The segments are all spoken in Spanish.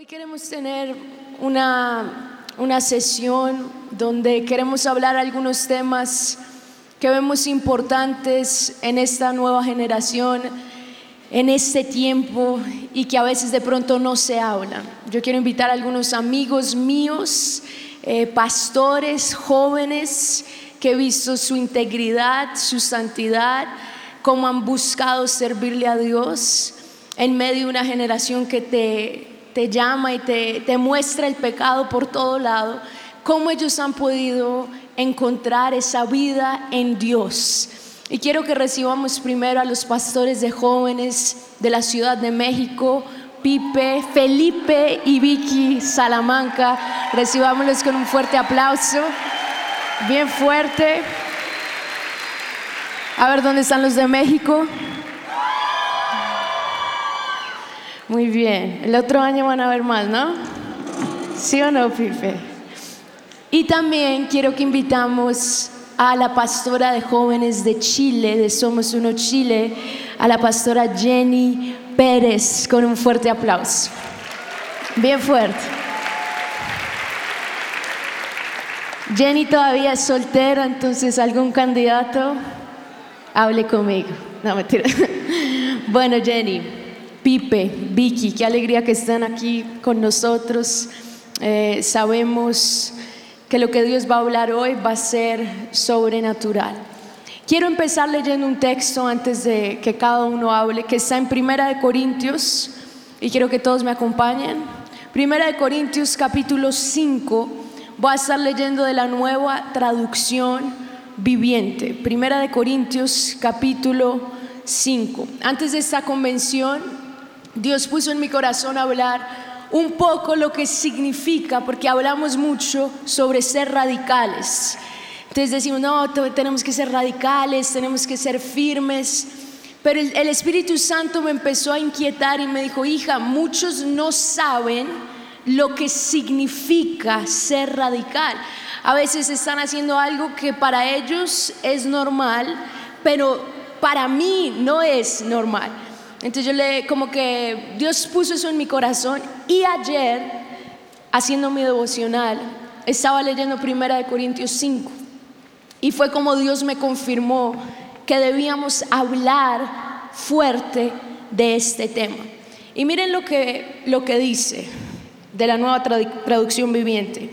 Hoy queremos tener una, una sesión donde queremos hablar algunos temas que vemos importantes en esta nueva generación, en este tiempo y que a veces de pronto no se hablan. Yo quiero invitar a algunos amigos míos, eh, pastores, jóvenes, que he visto su integridad, su santidad, cómo han buscado servirle a Dios en medio de una generación que te te llama y te, te muestra el pecado por todo lado, cómo ellos han podido encontrar esa vida en Dios. Y quiero que recibamos primero a los pastores de jóvenes de la Ciudad de México, Pipe, Felipe y Vicky Salamanca. Recibámoslos con un fuerte aplauso, bien fuerte. A ver, ¿dónde están los de México? Muy bien. El otro año van a ver más, ¿no? ¿Sí o no, Pipe? Y también quiero que invitamos a la pastora de jóvenes de Chile, de Somos Uno Chile, a la pastora Jenny Pérez, con un fuerte aplauso. Bien fuerte. Jenny todavía es soltera, entonces algún candidato, hable conmigo. No, mentira. Bueno, Jenny, Pipe, Vicky, qué alegría que están aquí con nosotros. Eh, sabemos que lo que Dios va a hablar hoy va a ser sobrenatural. Quiero empezar leyendo un texto antes de que cada uno hable, que está en Primera de Corintios, y quiero que todos me acompañen. Primera de Corintios capítulo 5, voy a estar leyendo de la nueva traducción viviente. Primera de Corintios capítulo 5. Antes de esta convención, Dios puso en mi corazón hablar un poco lo que significa, porque hablamos mucho sobre ser radicales. Entonces decimos, no, tenemos que ser radicales, tenemos que ser firmes. Pero el, Espíritu Santo me empezó a inquietar y me dijo, hija, muchos no saben lo que significa ser radical. A veces están haciendo algo que para ellos es normal, pero para mí no es normal. Entonces yo le, como que Dios puso eso en mi corazón y ayer, haciendo mi devocional, estaba leyendo Primera de Corintios 5 y fue como Dios me confirmó que debíamos hablar fuerte de este tema. Y miren lo que, lo que dice de la nueva traducción viviente.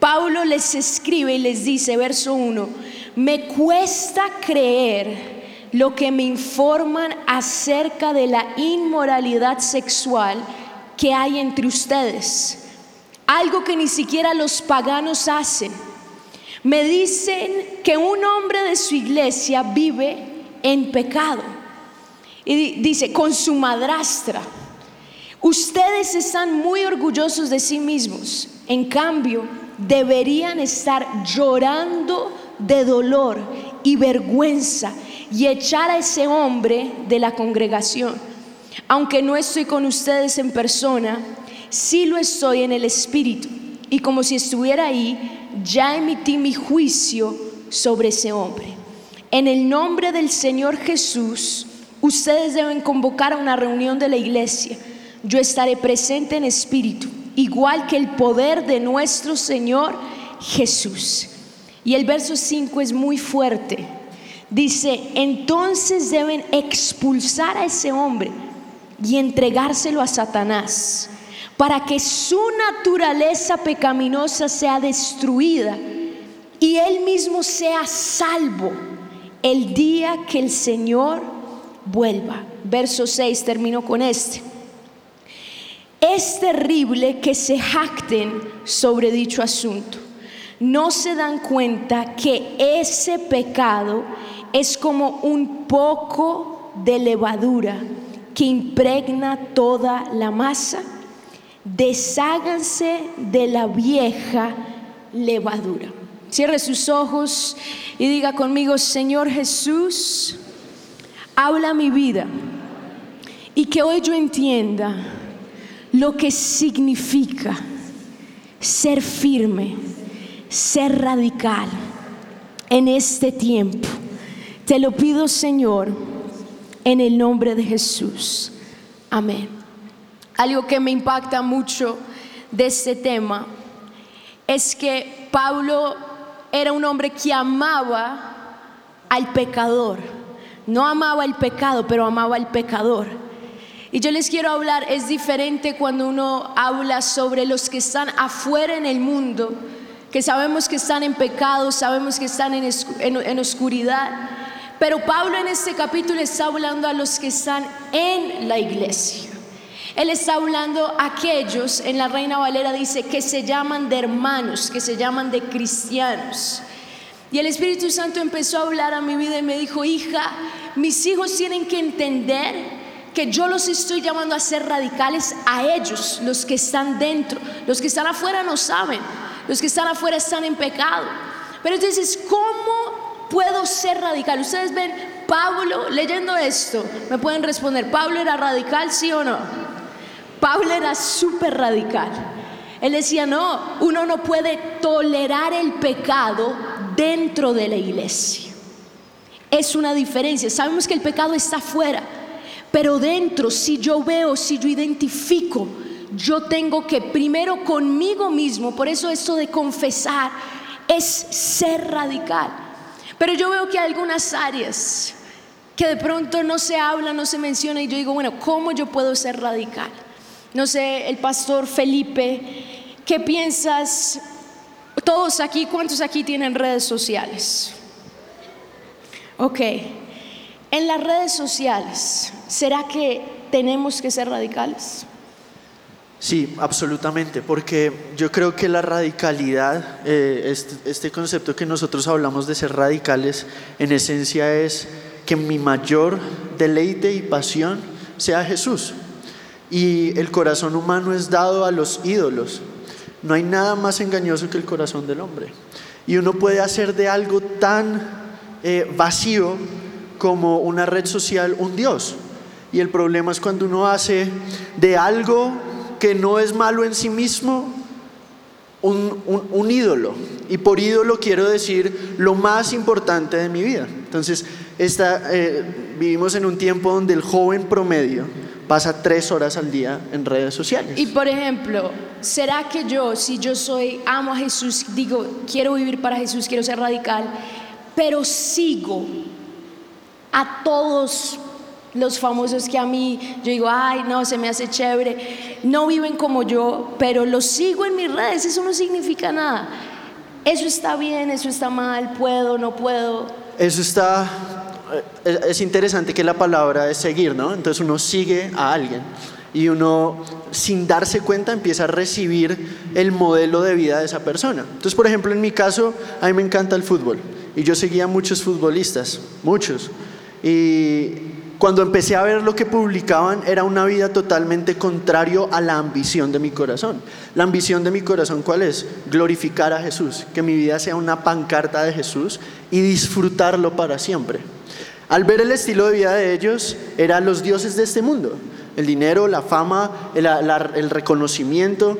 Pablo les escribe y les dice, verso 1, me cuesta creer lo que me informan acerca de la inmoralidad sexual que hay entre ustedes. Algo que ni siquiera los paganos hacen. Me dicen que un hombre de su iglesia vive en pecado. Y dice, con su madrastra. Ustedes están muy orgullosos de sí mismos. En cambio, deberían estar llorando de dolor y vergüenza y echar a ese hombre de la congregación. Aunque no estoy con ustedes en persona, sí lo estoy en el Espíritu. Y como si estuviera ahí, ya emití mi juicio sobre ese hombre. En el nombre del Señor Jesús, ustedes deben convocar a una reunión de la iglesia. Yo estaré presente en espíritu, igual que el poder de nuestro Señor Jesús. Y el verso 5 es muy fuerte. Dice, entonces deben expulsar a ese hombre y entregárselo a Satanás para que su naturaleza pecaminosa sea destruida y él mismo sea salvo el día que el Señor vuelva. Verso 6 termino con este. Es terrible que se jacten sobre dicho asunto. No se dan cuenta que ese pecado es como un poco de levadura que impregna toda la masa. Desháganse de la vieja levadura. Cierre sus ojos y diga conmigo, Señor Jesús, habla mi vida y que hoy yo entienda lo que significa ser firme, ser radical en este tiempo te lo pido, Señor, en el nombre de Jesús. Amén. algo que me impacta mucho de este tema es que Pablo era un hombre que amaba al pecador. No amaba el pecado, pero amaba al pecador. Y yo les quiero hablar, es diferente cuando uno habla sobre los que están afuera en el mundo, que sabemos que están en pecado, sabemos que están en, en oscuridad. Pero Pablo en este capítulo está hablando a los que están en la iglesia. Él está hablando a aquellos, en la Reina Valera dice, que se llaman de hermanos, que se llaman de cristianos. Y el Espíritu Santo empezó a hablar a mi vida y me dijo, hija, mis hijos tienen que entender que yo los estoy llamando a ser radicales a ellos, los que están dentro. Los que están afuera no saben, los que están afuera están en pecado. Pero entonces, ¿cómo puedo ser radical? Ustedes ven, Pablo, leyendo esto, me pueden responder, ¿Pablo era radical, sí o no? Pablo era súper radical. Él decía, no, uno no puede tolerar el pecado dentro de la iglesia. Es una diferencia. Sabemos que el pecado está afuera, pero dentro, si yo veo, si yo identifico, yo tengo que primero conmigo mismo, por eso esto de confesar es ser radical. Pero yo veo que hay algunas áreas que de pronto no se habla, no se menciona y yo digo, bueno, ¿cómo yo puedo ser radical? No sé, el pastor Felipe, ¿qué piensas? Todos aquí, ¿cuántos aquí tienen redes sociales? Ok, en las redes sociales, ¿será que tenemos que ser radicales? Sí, absolutamente, porque yo creo que la radicalidad, eh, este, este, concepto que nosotros hablamos de ser radicales, en esencia es que mi mayor deleite y pasión sea Jesús y el corazón humano es dado a los ídolos. No hay nada más engañoso que el corazón del hombre. Y uno puede hacer de algo tan eh, vacío como una red social un Dios. Y el problema es cuando uno hace de algo que no es malo en sí mismo un, ídolo. Y por ídolo quiero decir lo más importante de mi vida. Entonces, eh, vivimos en un tiempo donde el joven promedio pasa tres horas al día en redes sociales. Y por ejemplo, ¿será que yo, si yo soy, amo a Jesús, digo, quiero vivir para Jesús, quiero ser radical, pero sigo a todos los famosos que a mí, yo digo, ay, no, se me hace chévere, no viven como yo, pero los sigo en mis redes, eso no significa nada. Eso está bien, eso está mal, puedo, no puedo. Eso está eh, es interesante que la palabra es seguir, ¿no? Entonces uno sigue a alguien y uno sin darse cuenta empieza a recibir el modelo de vida de esa persona. Entonces, por ejemplo, en mi caso, a mí me encanta el fútbol y yo seguía a muchos futbolistas, muchos. Y cuando empecé a ver lo que publicaban era una vida totalmente contrario a la ambición de mi corazón. La ambición de mi corazón, ¿cuál es? Glorificar a Jesús, que mi vida sea una pancarta de Jesús y disfrutarlo para siempre. Al ver el estilo de vida de ellos, eran los dioses de este mundo, el dinero, la fama, el, reconocimiento,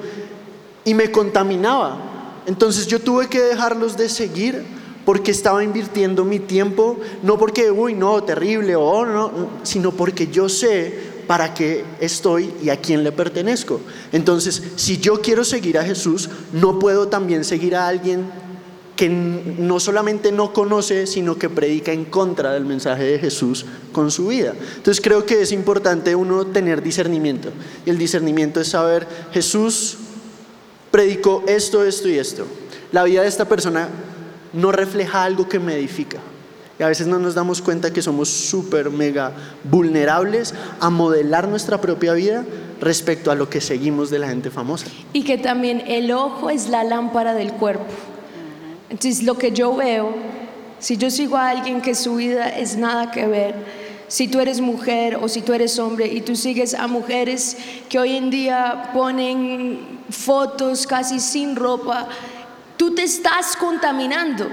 y me contaminaba. Entonces yo tuve que dejarlos de seguir porque estaba invirtiendo mi tiempo, no porque, uy, no, terrible, o no, sino porque yo sé para qué estoy y a quién le pertenezco. Entonces, si yo quiero seguir a Jesús, no puedo también seguir a alguien que no solamente no conoce, sino que predica en contra del mensaje de Jesús con su vida. Entonces creo que es importante uno tener discernimiento. Y el discernimiento es saber, Jesús predicó esto, esto y esto. La vida de esta persona no refleja algo que me edifica. Y a veces no nos damos cuenta que somos súper, mega vulnerables a modelar nuestra propia vida respecto a lo que seguimos de la gente famosa. Y que también el ojo es la lámpara del cuerpo. Entonces lo que yo veo, si yo sigo a alguien que su vida es nada que ver, si tú eres mujer o si tú eres hombre y tú sigues a mujeres que hoy en día ponen fotos casi sin ropa, tú te estás contaminando.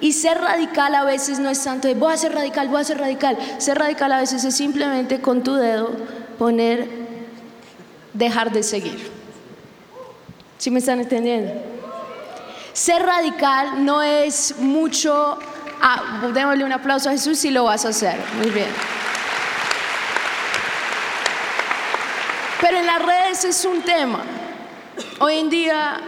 Y ser radical a veces no es tanto de voy a ser radical, voy a ser radical. Ser radical a veces es simplemente con tu dedo poner dejar de seguir. ¿Sí me están entendiendo? Ser radical no es mucho, ah, démosle un aplauso a Jesús si lo vas a hacer. Muy bien. Pero en las redes es un tema. Hoy en día,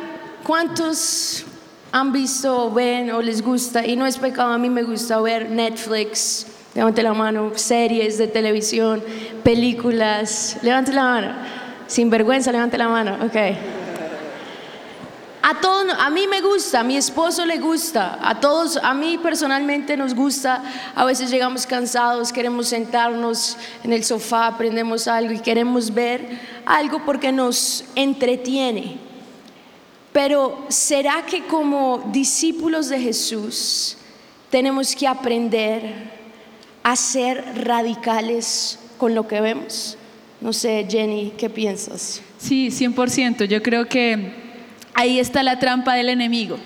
¿cuántos han visto, ven o les gusta? Y no es pecado, a mí me gusta ver Netflix, levante la mano, series de televisión, películas, levante la mano. Sin vergüenza, levante la mano, ok. A todos, a mí me gusta, a mi esposo le gusta, a todos, a mí personalmente nos gusta. A veces llegamos cansados, queremos sentarnos en el sofá, aprendemos algo y queremos ver algo porque nos entretiene. Pero ¿será que como discípulos de Jesús tenemos que aprender a ser radicales con lo que vemos? No sé, Jenny, ¿qué piensas? Sí, 100%. Yo creo que ahí está la trampa del enemigo,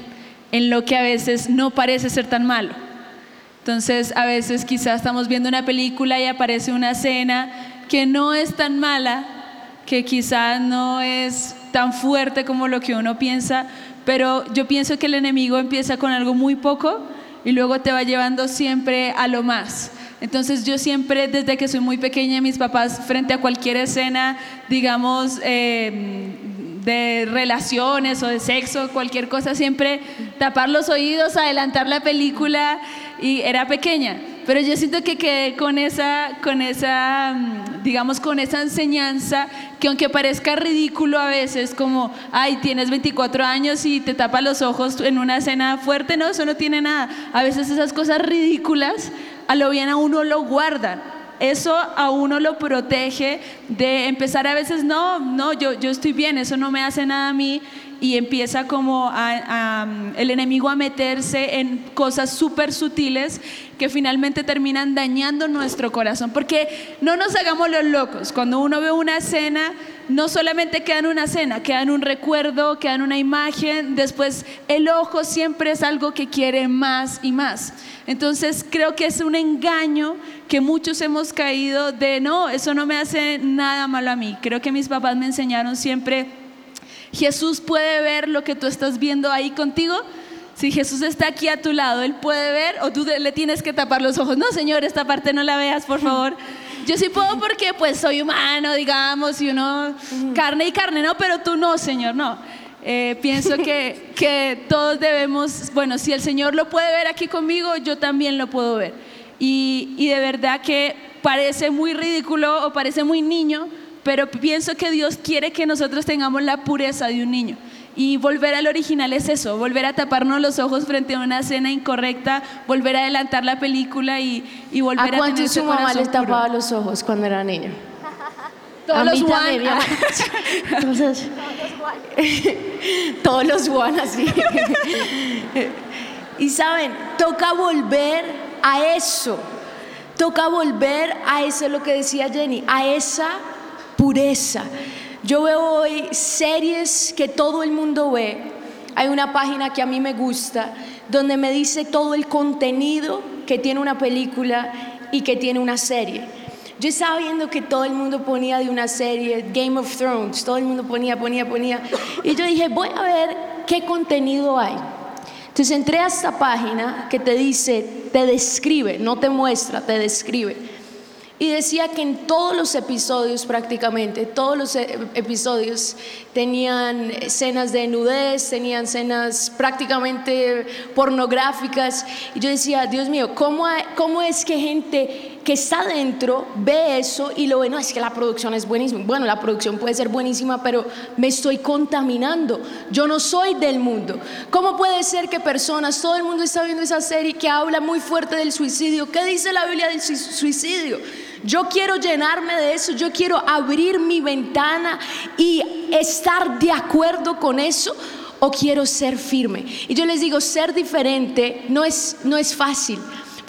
en lo que a veces no parece ser tan malo. Entonces, a veces quizás estamos viendo una película y aparece una escena que no es tan mala, que quizás no es tan fuerte como lo que uno piensa, pero yo pienso que el enemigo empieza con algo muy poco y luego te va llevando siempre a lo más. Entonces yo siempre, desde que soy muy pequeña, mis papás, frente a cualquier escena, digamos, eh, de relaciones o de sexo, cualquier cosa, siempre tapar los oídos, adelantar la película y era pequeña. Pero yo siento que quedé con esa, con esa, mm, digamos, con esa enseñanza que aunque parezca ridículo a veces, como, ay, tienes 24 años y te tapas los ojos en una escena fuerte, no, eso no tiene nada. A veces esas cosas ridículas, a lo bien a uno lo guardan eso a uno lo protege de empezar a veces, no, no, yo, yo estoy bien, eso no me hace nada a mí y empieza como el enemigo a meterse en cosas súper sutiles que finalmente terminan dañando nuestro corazón. Porque no nos hagamos los locos, cuando uno ve una escena, no solamente queda una escena, queda un recuerdo, queda una imagen, después el ojo siempre es algo que quiere más y más. Entonces creo que es un engaño que muchos hemos caído de, no, eso no me hace nada malo a mí. Creo que mis papás me enseñaron siempre, Jesús puede ver lo que tú estás viendo ahí contigo. Si Jesús está aquí a tu lado, Él puede ver o tú le tienes que tapar los ojos. No, Señor, esta parte no la veas, por favor. Yo sí puedo porque pues soy humano, digamos, y uno carne y carne, no, pero tú no, Señor, no. Eh, pienso que, que todos debemos, bueno, si el Señor lo puede ver aquí conmigo, yo también lo puedo ver. Y, y de verdad que parece muy ridículo o parece muy niño, pero pienso que Dios quiere que nosotros tengamos la pureza de un niño. Y volver al original es eso, volver a taparnos los ojos frente a una escena incorrecta, volver a adelantar la película y, y volver a, a tener su mamá les tapaba los ojos cuando era niño? Todos los Juan. Entonces, todos los Juan así. y saben, toca volver a eso. Toca volver a eso, lo que decía Jenny, a esa pureza. Yo veo hoy series que todo el mundo ve. Hay una página que a mí me gusta donde me dice todo el contenido que tiene una película y que tiene una serie. Yo estaba viendo que todo el mundo ponía de una serie, Game of Thrones, todo el mundo ponía, ponía, ponía. Y yo dije, voy a ver qué contenido hay. Entonces entré a esta página que te dice, te describe, no te muestra, te describe y decía que en todos los episodios prácticamente, todos los e, episodios tenían escenas de nudez, tenían escenas prácticamente pornográficas. Y yo decía, Dios mío, ¿cómo, cómo es que gente que está dentro ve eso y lo ve? No, es que la producción es buenísima. Bueno, la producción puede ser buenísima, pero me estoy contaminando. Yo no soy del mundo. ¿Cómo puede ser que personas, todo el mundo está viendo esa serie que habla muy fuerte del suicidio? ¿Qué dice la Biblia del suicidio? Yo quiero llenarme de eso, yo quiero abrir mi ventana y estar de acuerdo con eso o quiero ser firme. Y yo les digo, ser diferente no es, no es fácil,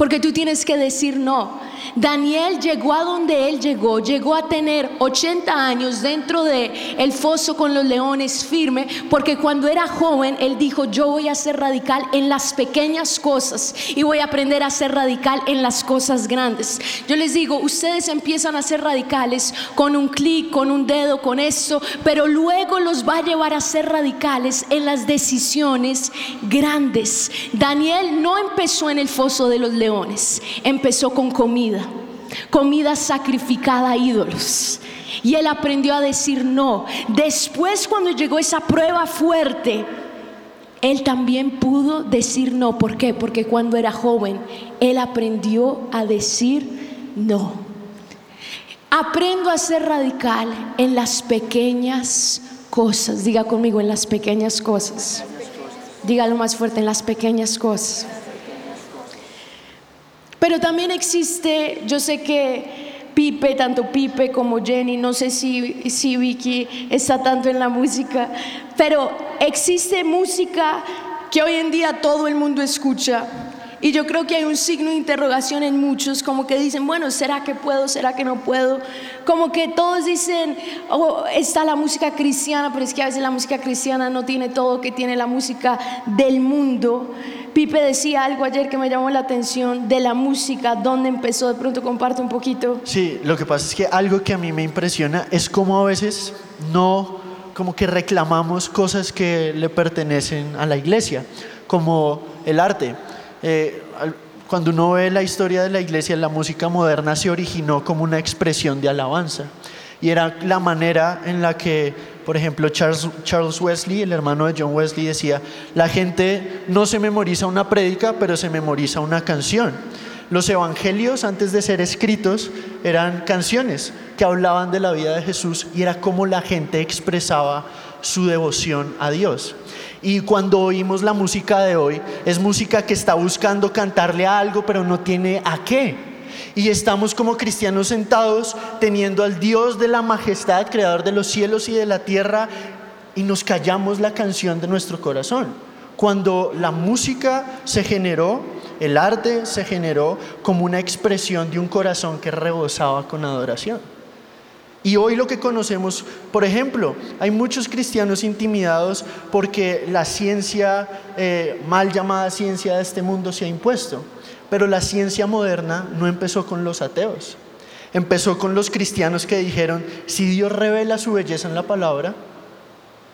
porque tú tienes que decir no. Daniel llegó a donde él llegó, llegó a tener 80 años dentro de el foso con los leones firme, porque cuando era joven él dijo, "Yo voy a ser radical en las pequeñas cosas y voy a aprender a ser radical en las cosas grandes." Yo les digo, ustedes empiezan a ser radicales con un clic, con un dedo, con eso, pero luego los va a llevar a ser radicales en las decisiones grandes. Daniel no empezó en el foso de los leones, empezó con comida. comida sacrificada a ídolos. Y él aprendió a decir no. Después cuando llegó esa prueba fuerte, él también pudo decir no. ¿Por qué? Porque cuando era joven, él aprendió a decir no. Aprendo a ser radical en las pequeñas cosas. Diga conmigo, en las pequeñas cosas. Dígalo más fuerte, en las pequeñas cosas. Pero también existe, yo sé que Pipe, tanto Pipe como Jenny, no sé si, si Vicky está tanto en la música, pero existe música que hoy en día todo el mundo escucha. Y yo creo que hay un signo de interrogación en muchos, como que dicen, bueno, ¿será que puedo? ¿Será que no puedo? Como que todos dicen, oh, está la música cristiana, pero es que a veces la música cristiana no tiene todo que tiene la música del mundo. Pipe decía algo ayer que me llamó la atención de la música, dónde empezó, de pronto comparte un poquito. Sí, lo que pasa es que algo que a mí me impresiona es cómo a veces no, como que reclamamos cosas que le pertenecen a la iglesia, como el arte. Eh, cuando uno ve la historia de la iglesia, la música moderna se originó como una expresión de alabanza. Y era la manera en la que por ejemplo, Charles, Wesley, el hermano de John Wesley, decía, la gente no se memoriza una prédica, pero se memoriza una canción. Los evangelios, antes de ser escritos, eran canciones que hablaban de la vida de Jesús y era como la gente expresaba su devoción a Dios. Y cuando oímos la música de hoy, es música que está buscando cantarle a algo, pero no tiene a qué y estamos como cristianos sentados teniendo al Dios de la majestad, creador de los cielos y de la tierra, y nos callamos la canción de nuestro corazón. Cuando la música se generó, el arte se generó como una expresión de un corazón que rebosaba con adoración. Y hoy lo que conocemos, por ejemplo, hay muchos cristianos intimidados porque la ciencia, eh, mal llamada ciencia de este mundo, se ha impuesto. Pero la ciencia moderna no empezó con los ateos. Empezó con los cristianos que dijeron, si Dios revela su belleza en la palabra,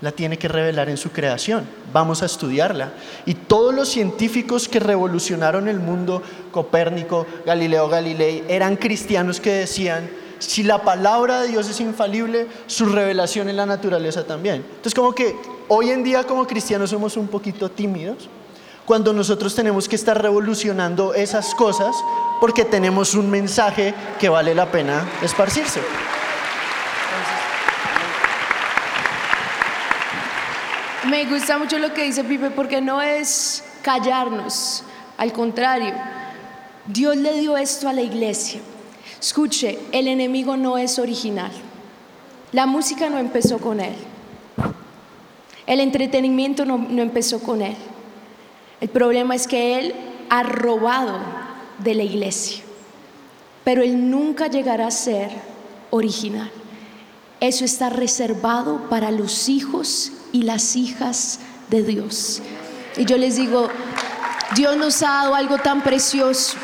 la tiene que revelar en su creación. Vamos a estudiarla. Y todos los científicos que revolucionaron el mundo, Copérnico, Galileo Galilei, eran cristianos que decían, si la palabra de Dios es infalible, su revelación en la naturaleza también. Entonces como que hoy en día como cristianos somos un poquito tímidos cuando nosotros tenemos que estar revolucionando esas cosas porque tenemos un mensaje que vale la pena esparcirse. Me gusta mucho lo que dice Pipe porque no es callarnos, al contrario, Dios le dio esto a la iglesia. Escuche, el enemigo no es original. La música no empezó con él. El entretenimiento no, no empezó con él. El problema es que Él ha robado de la iglesia, pero Él nunca llegará a ser original. Eso está reservado para los hijos y las hijas de Dios. Y yo les digo, Dios nos ha dado algo tan precioso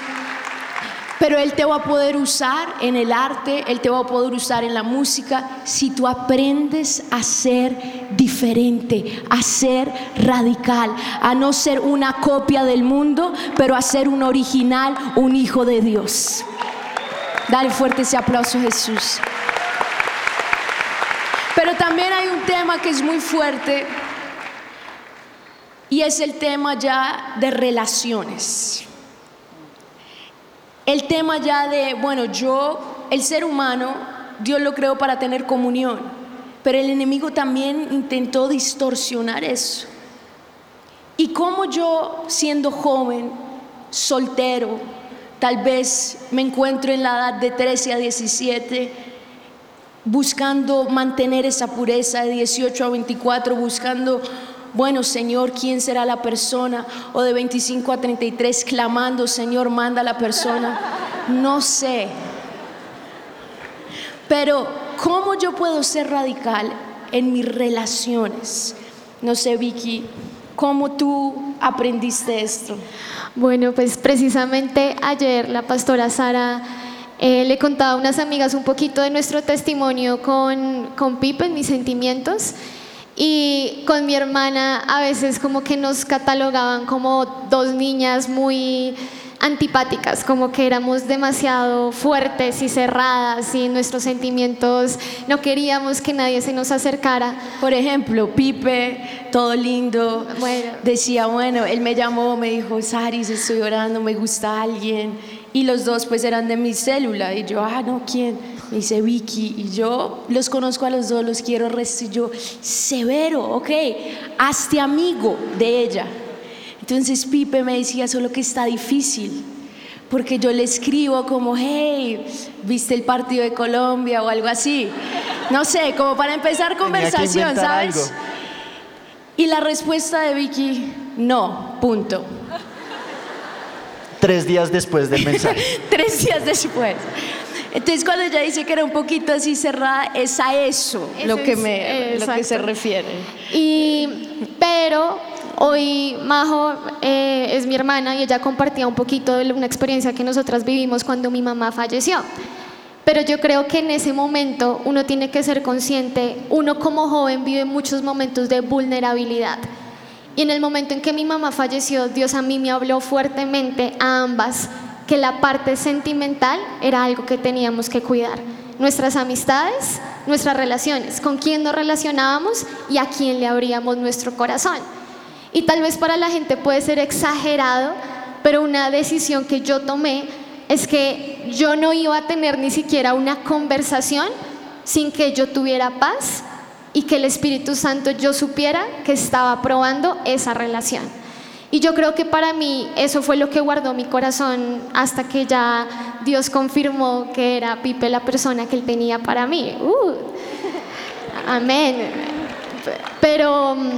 pero Él te va a poder usar en el arte, Él te va a poder usar en la música si tú aprendes a ser diferente, a ser radical, a no ser una copia del mundo, pero a ser un original, un hijo de Dios. Dale fuerte ese aplauso Jesús. Pero también hay un tema que es muy fuerte y es el tema ya de relaciones. El tema ya de, bueno, yo, el ser humano, Dios lo creó para tener comunión, pero el enemigo también intentó distorsionar eso. Y como yo, siendo joven, soltero, tal vez me encuentro en la edad de 13 a 17, buscando mantener esa pureza de 18 a 24, buscando bueno Señor, ¿quién será la persona? O de 25 a 33 clamando, Señor, manda a la persona. No sé. Pero, ¿cómo yo puedo ser radical en mis relaciones? No sé, Vicky, ¿cómo tú aprendiste esto? Bueno, pues precisamente ayer la pastora Sara eh, le contaba a unas amigas un poquito de nuestro testimonio con, con Pipe, mis sentimientos. Y con mi hermana a veces como que nos catalogaban como dos niñas muy antipáticas, como que éramos demasiado fuertes y cerradas y nuestros sentimientos no queríamos que nadie se nos acercara. Por ejemplo, Pipe, todo lindo, Bueno. decía, bueno, él me llamó, me dijo, Saris, estoy orando, me gusta alguien. Y los dos pues eran de mi célula. Y yo, ah, no, ¿quién? Me dice Vicky. Y yo los conozco a los dos, los quiero resto. Y yo, severo, ok, hazte amigo de ella. Entonces Pipe me decía, solo que está difícil. Porque yo le escribo como, hey, ¿viste el partido de Colombia o algo así? No sé, como para empezar conversación, ¿sabes? algo. Y la respuesta de Vicky, no, punto. Tres días después del mensaje. Tres días después. Entonces cuando ella dice que era un poquito así cerrada, es a eso Eso lo que, es, me, lo que se refiere. Y, pero hoy Majo eh, es mi hermana y ella compartía un poquito de una experiencia que nosotras vivimos cuando mi mamá falleció. Pero yo creo que en ese momento uno tiene que ser consciente, uno como joven vive muchos momentos de vulnerabilidad. Y en el momento en que mi mamá falleció, Dios a mí me habló fuertemente a ambas que la parte sentimental era algo que teníamos que cuidar. Nuestras amistades, nuestras relaciones, con quién nos relacionábamos y a quién le abríamos nuestro corazón. Y tal vez para la gente puede ser exagerado, pero una decisión que yo tomé es que yo no iba a tener ni siquiera una conversación sin que yo tuviera paz y que el Espíritu Santo yo supiera que estaba probando esa relación. Y yo creo que para mí eso fue lo que guardó mi corazón hasta que ya Dios confirmó que era Pipe la persona que él tenía para mí. Uh, amén. Pero mm,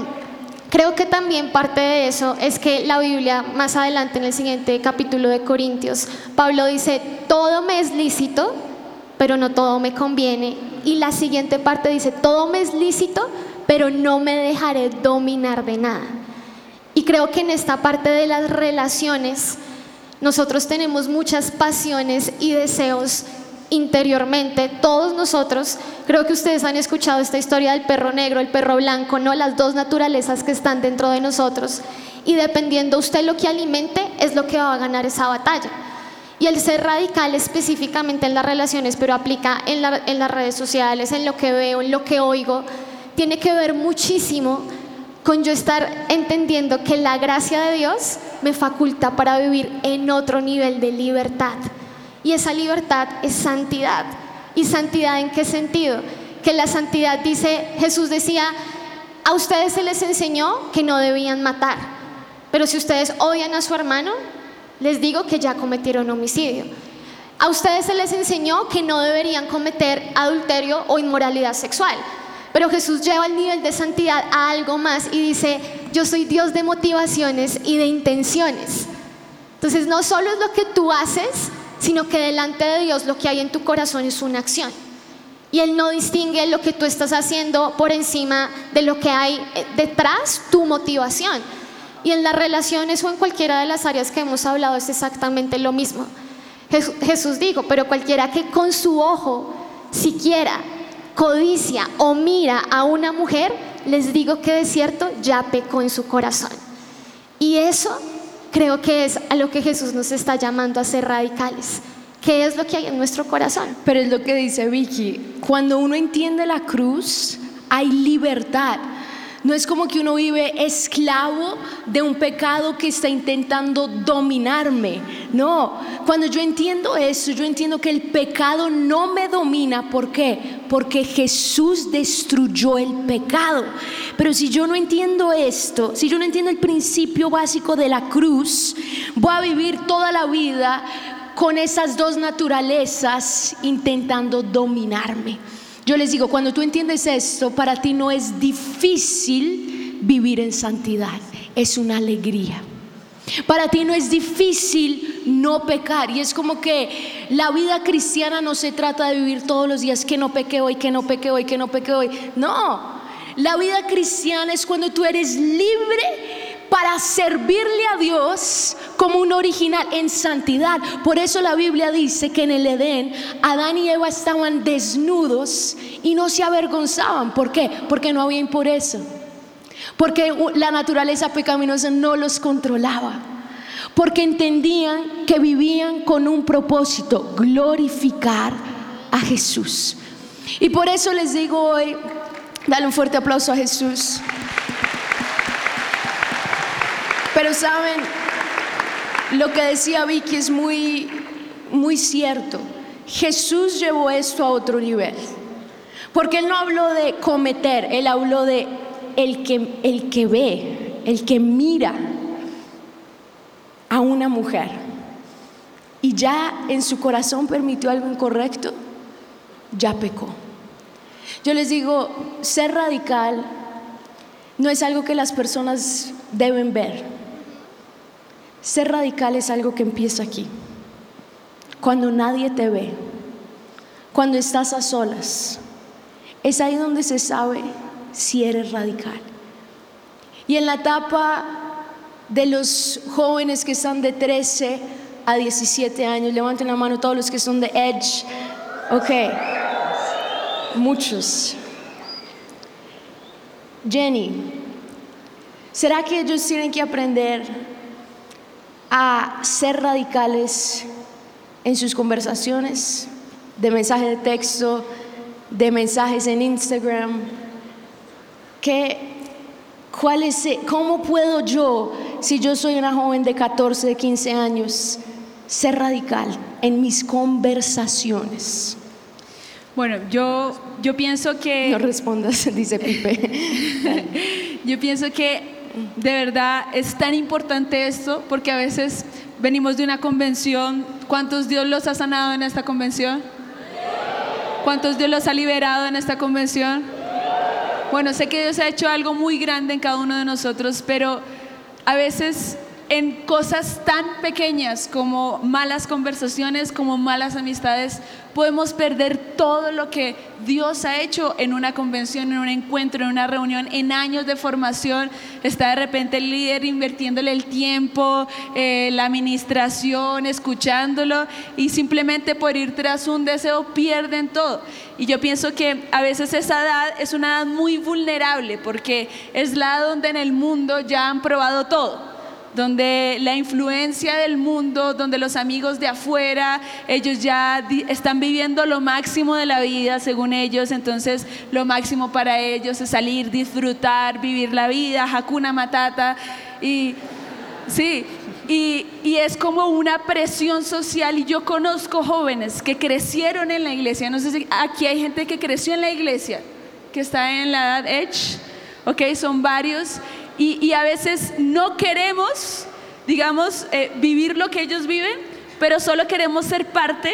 creo que también parte de eso es que la Biblia, más adelante en el siguiente capítulo de Corintios, Pablo dice, todo me es lícito, pero no todo me conviene. Y la siguiente parte dice, todo me es lícito, pero no me dejaré dominar de nada. Y creo que en esta parte de las relaciones, nosotros tenemos muchas pasiones y deseos interiormente, todos nosotros, creo que ustedes han escuchado esta historia del perro negro, el perro blanco, ¿no? Las dos naturalezas que están dentro de nosotros. Y dependiendo usted lo que alimente, es lo que va a ganar esa batalla. Y el ser radical específicamente en las relaciones, pero aplica en, la- en las redes sociales, en lo que veo, en lo que oigo, tiene que ver muchísimo con yo estar entendiendo que la gracia de Dios me faculta para vivir en otro nivel de libertad. Y esa libertad es santidad. ¿Y santidad en qué sentido? Que la santidad dice, Jesús decía, a ustedes se les enseñó que no debían matar, pero si ustedes odian a su hermano, les digo que ya cometieron homicidio. A ustedes se les enseñó que no deberían cometer adulterio o inmoralidad sexual. Pero Jesús lleva el nivel de santidad a algo más y dice, yo soy Dios de motivaciones y de intenciones. Entonces no solo es lo que tú haces, sino que delante de Dios lo que hay en tu corazón es una acción. Y Él no distingue lo que tú estás haciendo por encima de lo que hay eh, detrás, tu motivación. Y en las relaciones o en cualquiera de las áreas que hemos hablado es exactamente lo mismo. Jes- Jesús dijo, pero cualquiera que con su ojo siquiera codicia o mira a una mujer, les digo que de cierto ya pecó en su corazón. Y eso creo que es a lo que Jesús nos está llamando a ser radicales. ¿Qué es lo que hay en nuestro corazón? Pero es lo que dice Vicky, cuando uno entiende la cruz, hay libertad. No es como que uno vive esclavo de un pecado que está intentando dominarme. No, cuando yo entiendo eso, yo entiendo que el pecado no me domina. ¿Por qué? Porque Jesús destruyó el pecado. Pero si yo no entiendo esto, si yo no entiendo el principio básico de la cruz, voy a vivir toda la vida con esas dos naturalezas intentando dominarme. Yo les digo, cuando tú entiendes esto, para ti no es difícil vivir en santidad, es una alegría. Para ti no es difícil no pecar y es como que la vida cristiana no se trata de vivir todos los días que no peque hoy, que no peque hoy, que no peque hoy. No, la vida cristiana es cuando tú eres libre para servirle a Dios como un original en santidad. Por eso la Biblia dice que en el Edén Adán y Eva estaban desnudos y no se avergonzaban. ¿Por qué? Porque no había impureza. Porque la naturaleza pecaminosa no los controlaba. porque entendían que vivían con un propósito, glorificar a Jesús. Y por eso les digo hoy, dale un fuerte aplauso a Jesús. Pero saben, lo que decía Vicky es muy, muy cierto. Jesús llevó esto a otro nivel. Porque Él no habló de cometer, Él habló de el que, el que ve, el que mira a una mujer y ya en su corazón permitió algo incorrecto, ya pecó. Yo les digo, ser radical no es algo que las personas deben ver. Ser radical es algo que empieza aquí, cuando nadie te ve, cuando estás a solas. Es ahí donde se sabe si eres radical. Y en la etapa de los jóvenes que están de 13 a 17 años, levanten la mano todos los que son de Edge. Ok, muchos. Jenny, ¿será que ellos tienen que aprender a ser radicales en sus conversaciones, de mensaje de texto, de mensajes en Instagram? ¿Qué, cuál es, ¿Cómo puedo yo, si yo soy una joven de 14, de 15 años, ser radical en mis conversaciones? Bueno, yo, yo pienso que... No respondas, dice Pipe. yo pienso que de verdad es tan importante esto porque a veces venimos de una convención. ¿Cuántos Dios los ha sanado en esta convención? ¿Cuántos Dios los ha liberado en esta convención? Bueno, sé que Dios ha hecho algo muy grande en cada uno de nosotros, pero a veces en cosas tan pequeñas como malas conversaciones, como malas amistades, podemos perder todo lo que Dios ha hecho en una convención, en un encuentro, en una reunión, en años de formación. Está de repente el líder invirtiéndole el tiempo, eh, la administración, escuchándolo y simplemente por ir tras un deseo pierden todo. Y yo pienso que a veces esa edad es una edad muy vulnerable porque es la donde en el mundo ya han probado todo donde la influencia del mundo, donde los amigos de afuera, ellos ya están viviendo lo máximo de la vida según ellos, entonces lo máximo para ellos es salir, disfrutar, vivir la vida, Hakuna Matata. Y sí, y, es como una presión social. Y yo conozco jóvenes que crecieron en la iglesia, no sé si aquí hay gente que creció en la iglesia, que está en la edad Edge, ok, son varios y, a veces no queremos, digamos, eh, vivir lo que ellos viven, pero solo queremos ser parte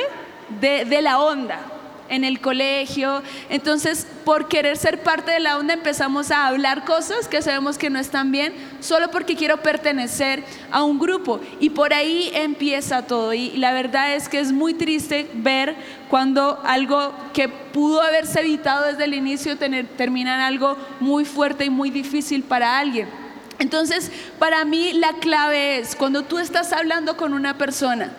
de, de la onda en el colegio. Entonces, por querer ser parte de la onda empezamos a hablar cosas que sabemos que no están bien, solo porque quiero pertenecer a un grupo. Y por ahí empieza todo. Y la verdad es que es muy triste ver cuando algo que pudo haberse evitado desde el inicio termina en algo muy fuerte y muy difícil para alguien. Entonces, para mí la clave es cuando tú estás hablando con una persona,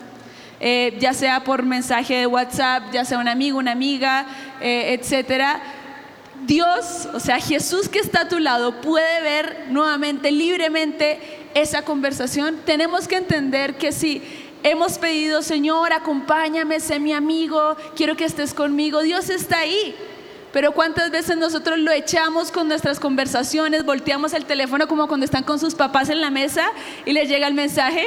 eh, ya sea por mensaje de WhatsApp, ya sea un amigo, una amiga, eh, etcétera. Dios, o sea, Jesús que está a tu lado, puede ver nuevamente, libremente esa conversación. Tenemos que entender que si hemos pedido, Señor, acompáñame, sé mi amigo, quiero que estés conmigo, Dios está ahí. Pero cuántas veces nosotros lo echamos con nuestras conversaciones, volteamos el teléfono como cuando están con sus papás en la mesa y les llega el mensaje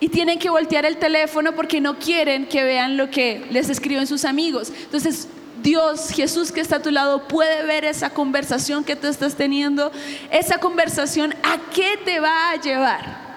y tienen que voltear el teléfono porque no quieren que vean lo que les escriben sus amigos. Entonces, Dios, Jesús que está a tu lado, puede ver esa conversación que tú estás teniendo. Esa conversación, ¿a qué te va a llevar?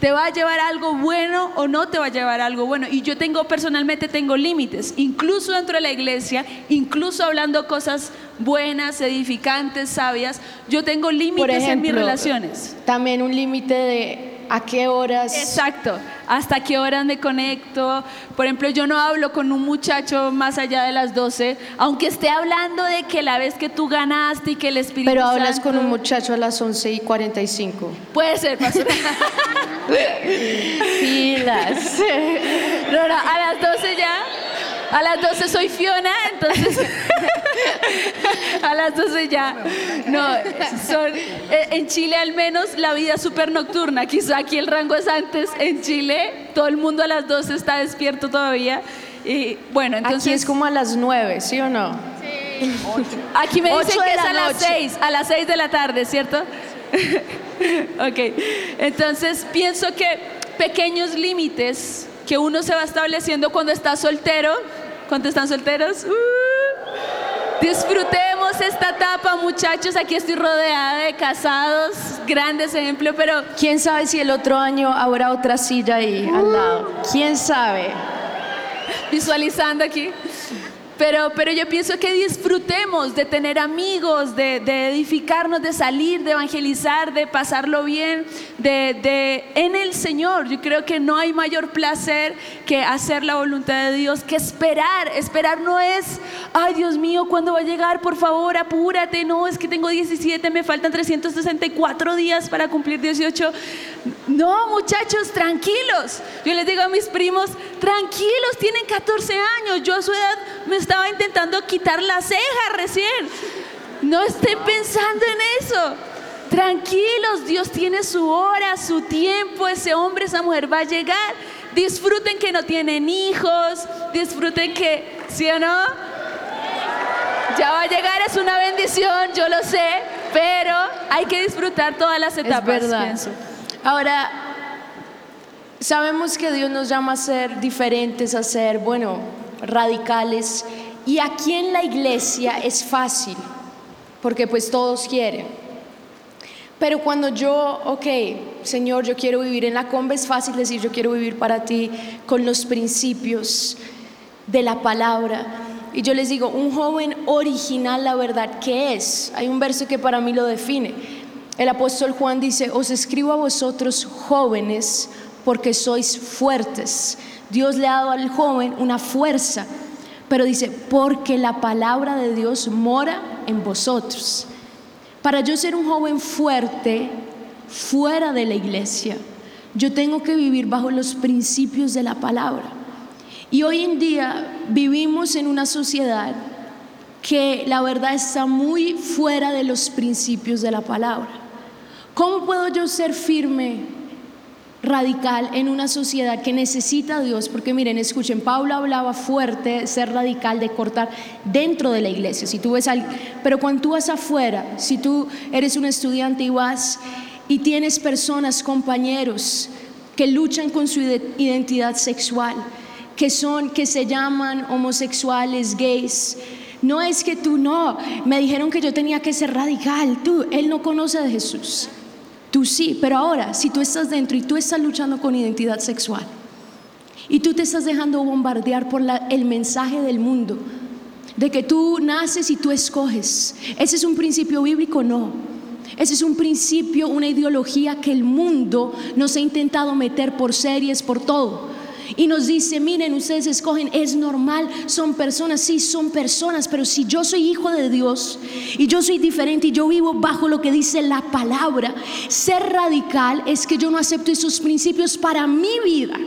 ¿Te va a llevar algo bueno o no te va a llevar algo bueno? Y yo tengo personalmente tengo límites, incluso dentro de la iglesia, incluso hablando cosas buenas, edificantes, sabias, yo tengo límites en mis relaciones. También un límite de a qué horas. Exacto, hasta qué horas me conecto. Por ejemplo, yo no hablo con un muchacho más allá de las 12, aunque esté hablando de que la vez que tú ganaste y que el Espíritu Pero hablas con un muchacho a las 11 y 45. Puede ser, pastor. Pilas. No, no, a las 12 ya. A las 12 soy Fiona, entonces a las 12 ya. No, son, eh, en Chile al menos la vida es súper nocturna. Quizá aquí el rango es antes. En Chile todo el mundo a las 12 está despierto todavía. Y bueno, entonces. Aquí es como a las 9, ¿sí o no? Aquí me dicen que es la a las noche. 6, a las 6 de la tarde, ¿cierto? ok, entonces pienso que pequeños límites que uno se va estableciendo cuando está soltero, cuando están solteros, uh, disfrutemos esta etapa muchachos, aquí estoy rodeada de casados, grandes ejemplos, pero ¿Quién sabe si el otro año habrá otra silla ahí al lado? ¿Quién sabe? visualizando aquí. Pero, pero yo pienso que disfrutemos de tener amigos, de, edificarnos, de salir, de evangelizar, de pasarlo bien, de, de en el Señor. Yo creo que no hay mayor placer que hacer la voluntad de Dios, que esperar. Esperar no es, ay Dios mío, ¿cuándo va a llegar? Por favor, apúrate. No, es que tengo 17, me faltan 364 días para cumplir 18. No, muchachos, tranquilos. Yo les digo a mis primos, tranquilos, tienen 14 años. Yo a su edad me estaba intentando quitar la ceja recién. No estén pensando en eso. Tranquilos, Dios tiene su hora, su tiempo. Ese hombre, esa mujer va a llegar. Disfruten que no tienen hijos. Disfruten que, ¿sí o no? Ya va a llegar, es una bendición, yo lo sé. Pero hay que disfrutar todas las etapas. es verdad. pienso. Ahora, sabemos que Dios nos llama a ser diferentes, a ser, bueno, radicales. Y aquí en la iglesia es fácil, porque pues todos quieren. Pero cuando yo, ok, Señor, yo quiero vivir en la comba, es fácil decir, yo quiero vivir para ti con los principios de la palabra. Y yo les digo, un joven original, la verdad, ¿qué es? Hay un verso que para mí lo define. El apóstol Juan dice, os escribo a vosotros jóvenes porque sois fuertes. Dios le ha dado al joven una fuerza, pero dice, porque la palabra de Dios mora en vosotros. Para yo ser un joven fuerte fuera de la iglesia, yo tengo que vivir bajo los principios de la palabra. Y hoy en día vivimos en una sociedad que la verdad está muy fuera de los principios de la palabra. ¿Cómo puedo yo ser firme, radical en una sociedad que necesita a Dios? Porque miren, escuchen, Pablo hablaba fuerte, ser radical, de cortar dentro de la iglesia. Si tú ves al, pero cuando tú vas afuera, si tú eres un estudiante y vas y tienes personas, compañeros que luchan con su ide- identidad sexual, que son, que se llaman homosexuales, gays. No es que tú no, me dijeron que yo tenía que ser radical, tú, él no conoce de Jesús. Tú sí, pero ahora, si tú estás dentro y tú estás luchando con identidad sexual y tú te estás dejando bombardear por el mensaje del mundo, de que tú naces y tú escoges, ¿ese es un principio bíblico? No. Ese es un principio, una ideología que el mundo nos ha intentado meter por series, por todo. Y nos dice, miren, ustedes escogen, es normal, son personas, sí, son personas, pero si yo soy hijo de Dios y yo soy diferente y yo vivo bajo lo que dice la palabra, ser radical es que yo no acepto esos principios para mi vida.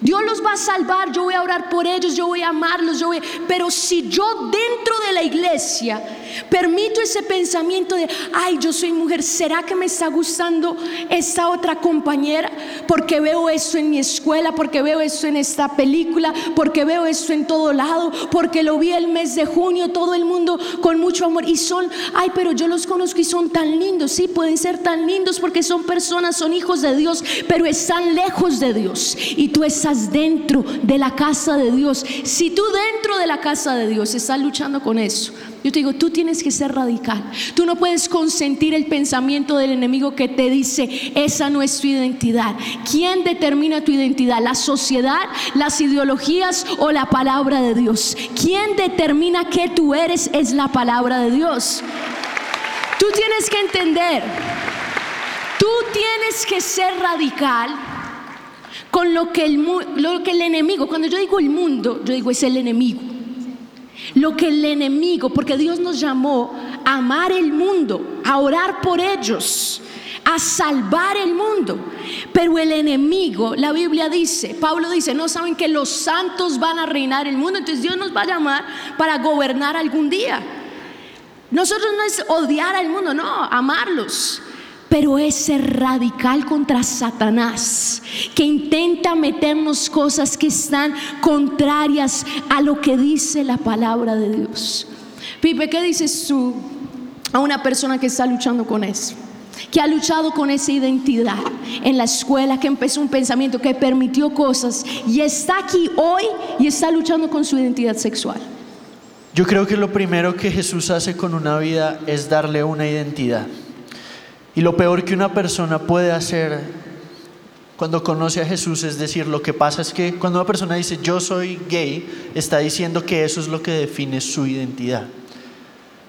Dios los va a salvar, yo voy a orar por ellos, yo voy a amarlos, yo voy, pero si yo dentro de la iglesia permito ese pensamiento de, ay, yo soy mujer, ¿será que me está gustando esta otra compañera? Porque veo esto en mi escuela, porque veo esto en esta película, porque veo esto en todo lado, porque lo vi el mes de junio, todo el mundo con mucho amor y son, ay, pero yo los conozco y son tan lindos, sí, pueden ser tan lindos porque son personas, son hijos de Dios, pero están lejos de Dios y tú estás dentro de la casa de Dios. Si tú dentro de la casa de Dios estás luchando con eso, yo te digo, tú tienes que ser radical. Tú no puedes consentir el pensamiento del enemigo que te dice, esa no es tu identidad. ¿Quién determina tu identidad? ¿La sociedad, las ideologías o la palabra de Dios? ¿Quién determina que tú eres? Es la palabra de Dios. Tú tienes que entender, tú tienes que ser radical con lo que el, lo que el enemigo, cuando yo digo el mundo, yo digo es el enemigo. Lo que el enemigo, porque Dios nos llamó a amar el mundo, a orar por ellos, a salvar el mundo. Pero el enemigo, la Biblia dice, Pablo dice, no saben que los santos van a reinar el mundo, entonces Dios nos va a llamar para gobernar algún día. Nosotros no es odiar al mundo, no, amarlos. Pero es ser radical contra Satanás, que intenta meternos cosas que están contrarias a lo que dice la palabra de Dios. Pipe, ¿qué dices tú a una persona que está luchando con eso? que ha luchado con esa identidad en la escuela, que empezó un pensamiento, que permitió cosas y está aquí hoy y está luchando con su identidad sexual. Yo creo que lo primero que Jesús hace con una vida es darle una identidad. Y lo peor que una persona puede hacer cuando conoce a Jesús es decir, lo que pasa es que cuando una persona dice yo soy gay, está diciendo que eso es lo que define su identidad.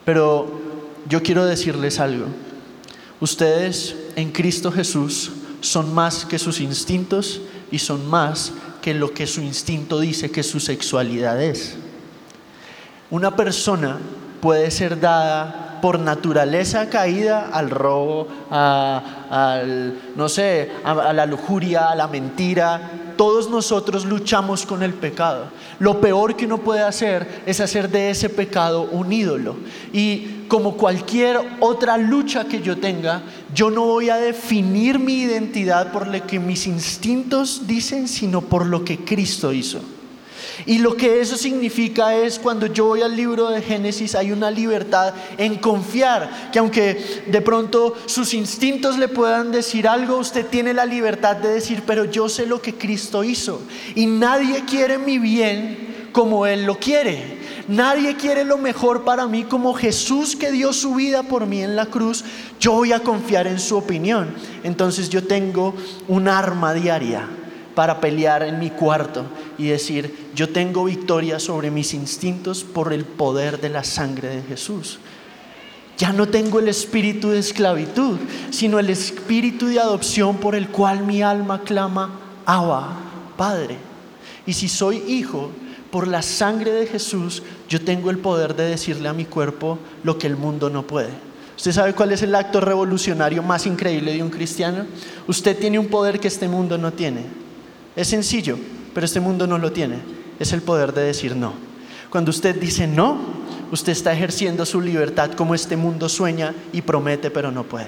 Pero yo quiero decirles algo. Ustedes en Cristo Jesús son más que sus instintos y son más que lo que su instinto dice que su sexualidad es. Una persona puede ser dada por naturaleza caída al robo, a, al, no sé, a la lujuria, a la mentira, todos nosotros luchamos con el pecado. Lo peor que uno puede hacer es hacer de ese pecado un ídolo. Y como cualquier otra lucha que yo tenga, yo no voy a definir mi identidad por lo que mis instintos dicen, sino por lo que Cristo hizo. Y lo que eso significa es cuando yo voy al libro de Génesis hay una libertad en confiar, que aunque de pronto sus instintos le puedan decir algo, usted tiene la libertad de decir, pero yo sé lo que Cristo hizo. Y nadie quiere mi bien como Él lo quiere. Nadie quiere lo mejor para mí como Jesús que dio su vida por mí en la cruz. Yo voy a confiar en su opinión. Entonces yo tengo un arma diaria para pelear en mi cuarto y decir, yo tengo victoria sobre mis instintos por el poder de la sangre de Jesús. Ya no tengo el espíritu de esclavitud, sino el espíritu de adopción por el cual mi alma clama, Abba, Padre. Y si soy hijo, por la sangre de Jesús, yo tengo el poder de decirle a mi cuerpo lo que el mundo no puede. ¿Usted sabe cuál es el acto revolucionario más increíble de un cristiano? Usted tiene un poder que este mundo no tiene. Es sencillo, pero este mundo no lo tiene. Es el poder de decir no. Cuando usted dice no, usted está ejerciendo su libertad como este mundo sueña y promete, pero no puede.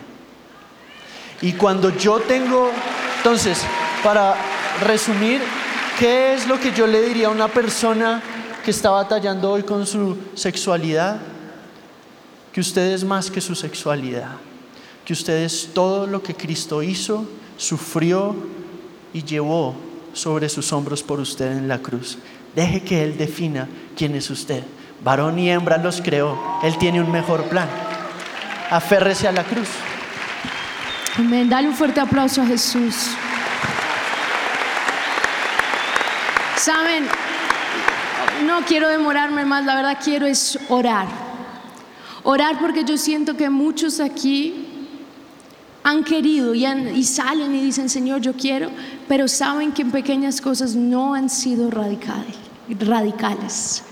Y cuando yo tengo, entonces, para resumir, ¿qué es lo que yo le diría a una persona que está batallando hoy con su sexualidad? Que usted es más que su sexualidad, que usted es todo lo que Cristo hizo, sufrió y llevó sobre sus hombros por usted en la cruz. Deje que Él defina quién es usted. Varón y hembra los creó. Él tiene un mejor plan. Aférrese a la cruz. Amén. Dale un fuerte aplauso a Jesús. Saben, no quiero demorarme más, la verdad quiero es orar. Orar porque yo siento que muchos aquí han querido y, salen y dicen, Señor, yo quiero, pero saben que en pequeñas cosas no han sido radicales.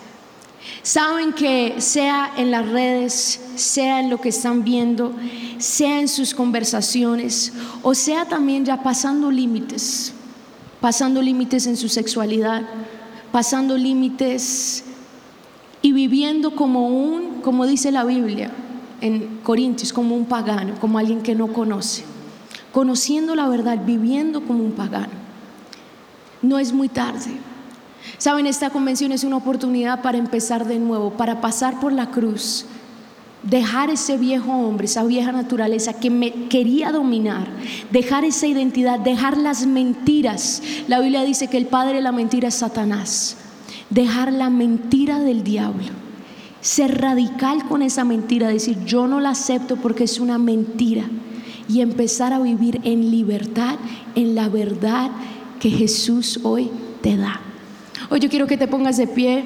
Saben que sea en las redes, sea en lo que están viendo, sea en sus conversaciones, o sea también ya pasando límites, pasando límites en su sexualidad, pasando límites y viviendo como un, como dice la Biblia, en Corintios como un pagano, como alguien que no conoce, conociendo la verdad, viviendo como un pagano. No es muy tarde. Saben, esta convención es una oportunidad para empezar de nuevo, para pasar por la cruz, dejar ese viejo hombre, esa vieja naturaleza que me quería dominar, dejar esa identidad, dejar las mentiras. La Biblia dice que el padre de la mentira es Satanás. Dejar la mentira del diablo ser radical con esa mentira, decir yo no la acepto porque es una mentira y empezar a vivir en libertad, en la verdad que Jesús hoy te da. Hoy yo quiero que te pongas de pie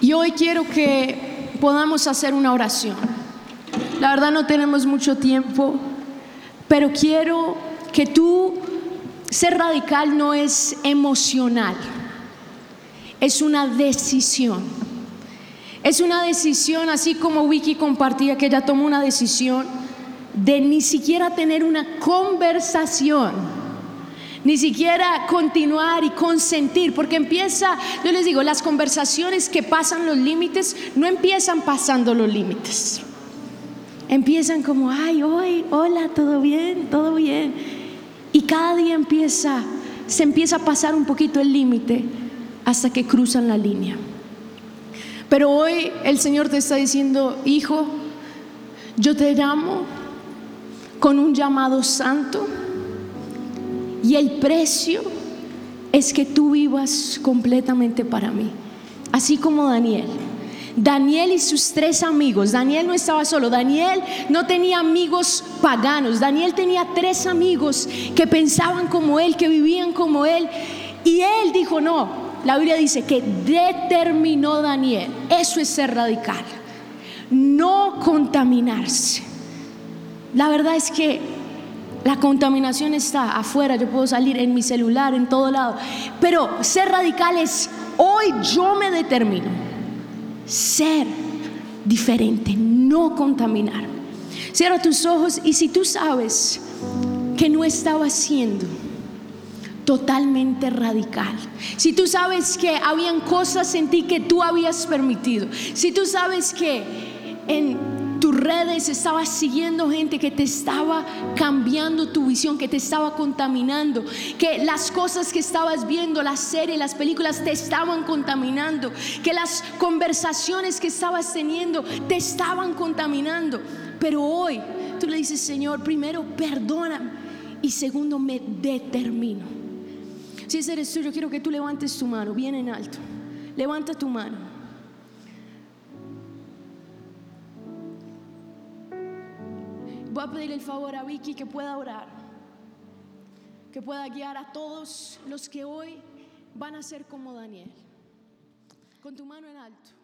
y hoy quiero que podamos hacer una oración. La verdad no tenemos mucho tiempo, pero quiero que tú, ser radical no es emocional, es una decisión. Es una decisión, así como Wiki compartía que ella tomó una decisión de ni siquiera tener una conversación, ni siquiera continuar y consentir, porque empieza, yo les digo, las conversaciones que pasan los límites no empiezan pasando los límites. Empiezan como, ay, hoy, hola, todo bien, todo bien. Y cada día empieza, se empieza a pasar un poquito el límite hasta que cruzan la línea. Pero hoy el Señor te está diciendo, hijo, yo te llamo con un llamado santo y el precio es que tú vivas completamente para mí, así como Daniel. Daniel y sus tres amigos, Daniel no estaba solo, Daniel no tenía amigos paganos, Daniel tenía tres amigos que pensaban como él, que vivían como él, y él dijo, no, la Biblia dice que determinó Daniel, eso es ser radical, no contaminarse. La verdad es que la contaminación está afuera, yo puedo salir en mi celular, en todo lado, pero ser radical es, hoy yo me determino ser diferente, no contaminar. Cierra tus ojos y si tú sabes que no estaba siendo totalmente radical, si tú sabes que habían cosas en ti que tú habías permitido, si tú sabes que en tus redes estabas siguiendo gente que te estaba cambiando tu visión, que te estaba contaminando, que las cosas que estabas viendo, las series, las películas te estaban contaminando, que las conversaciones que estabas teniendo te estaban contaminando. Pero hoy tú le dices, Señor, primero perdona y segundo me determino. Si ese eres tú, yo quiero que tú levantes tu mano bien en alto. Levanta tu mano. Voy a pedir el favor a Vicky que pueda orar, que pueda guiar a todos los que hoy van a ser como Daniel. Con tu mano en alto.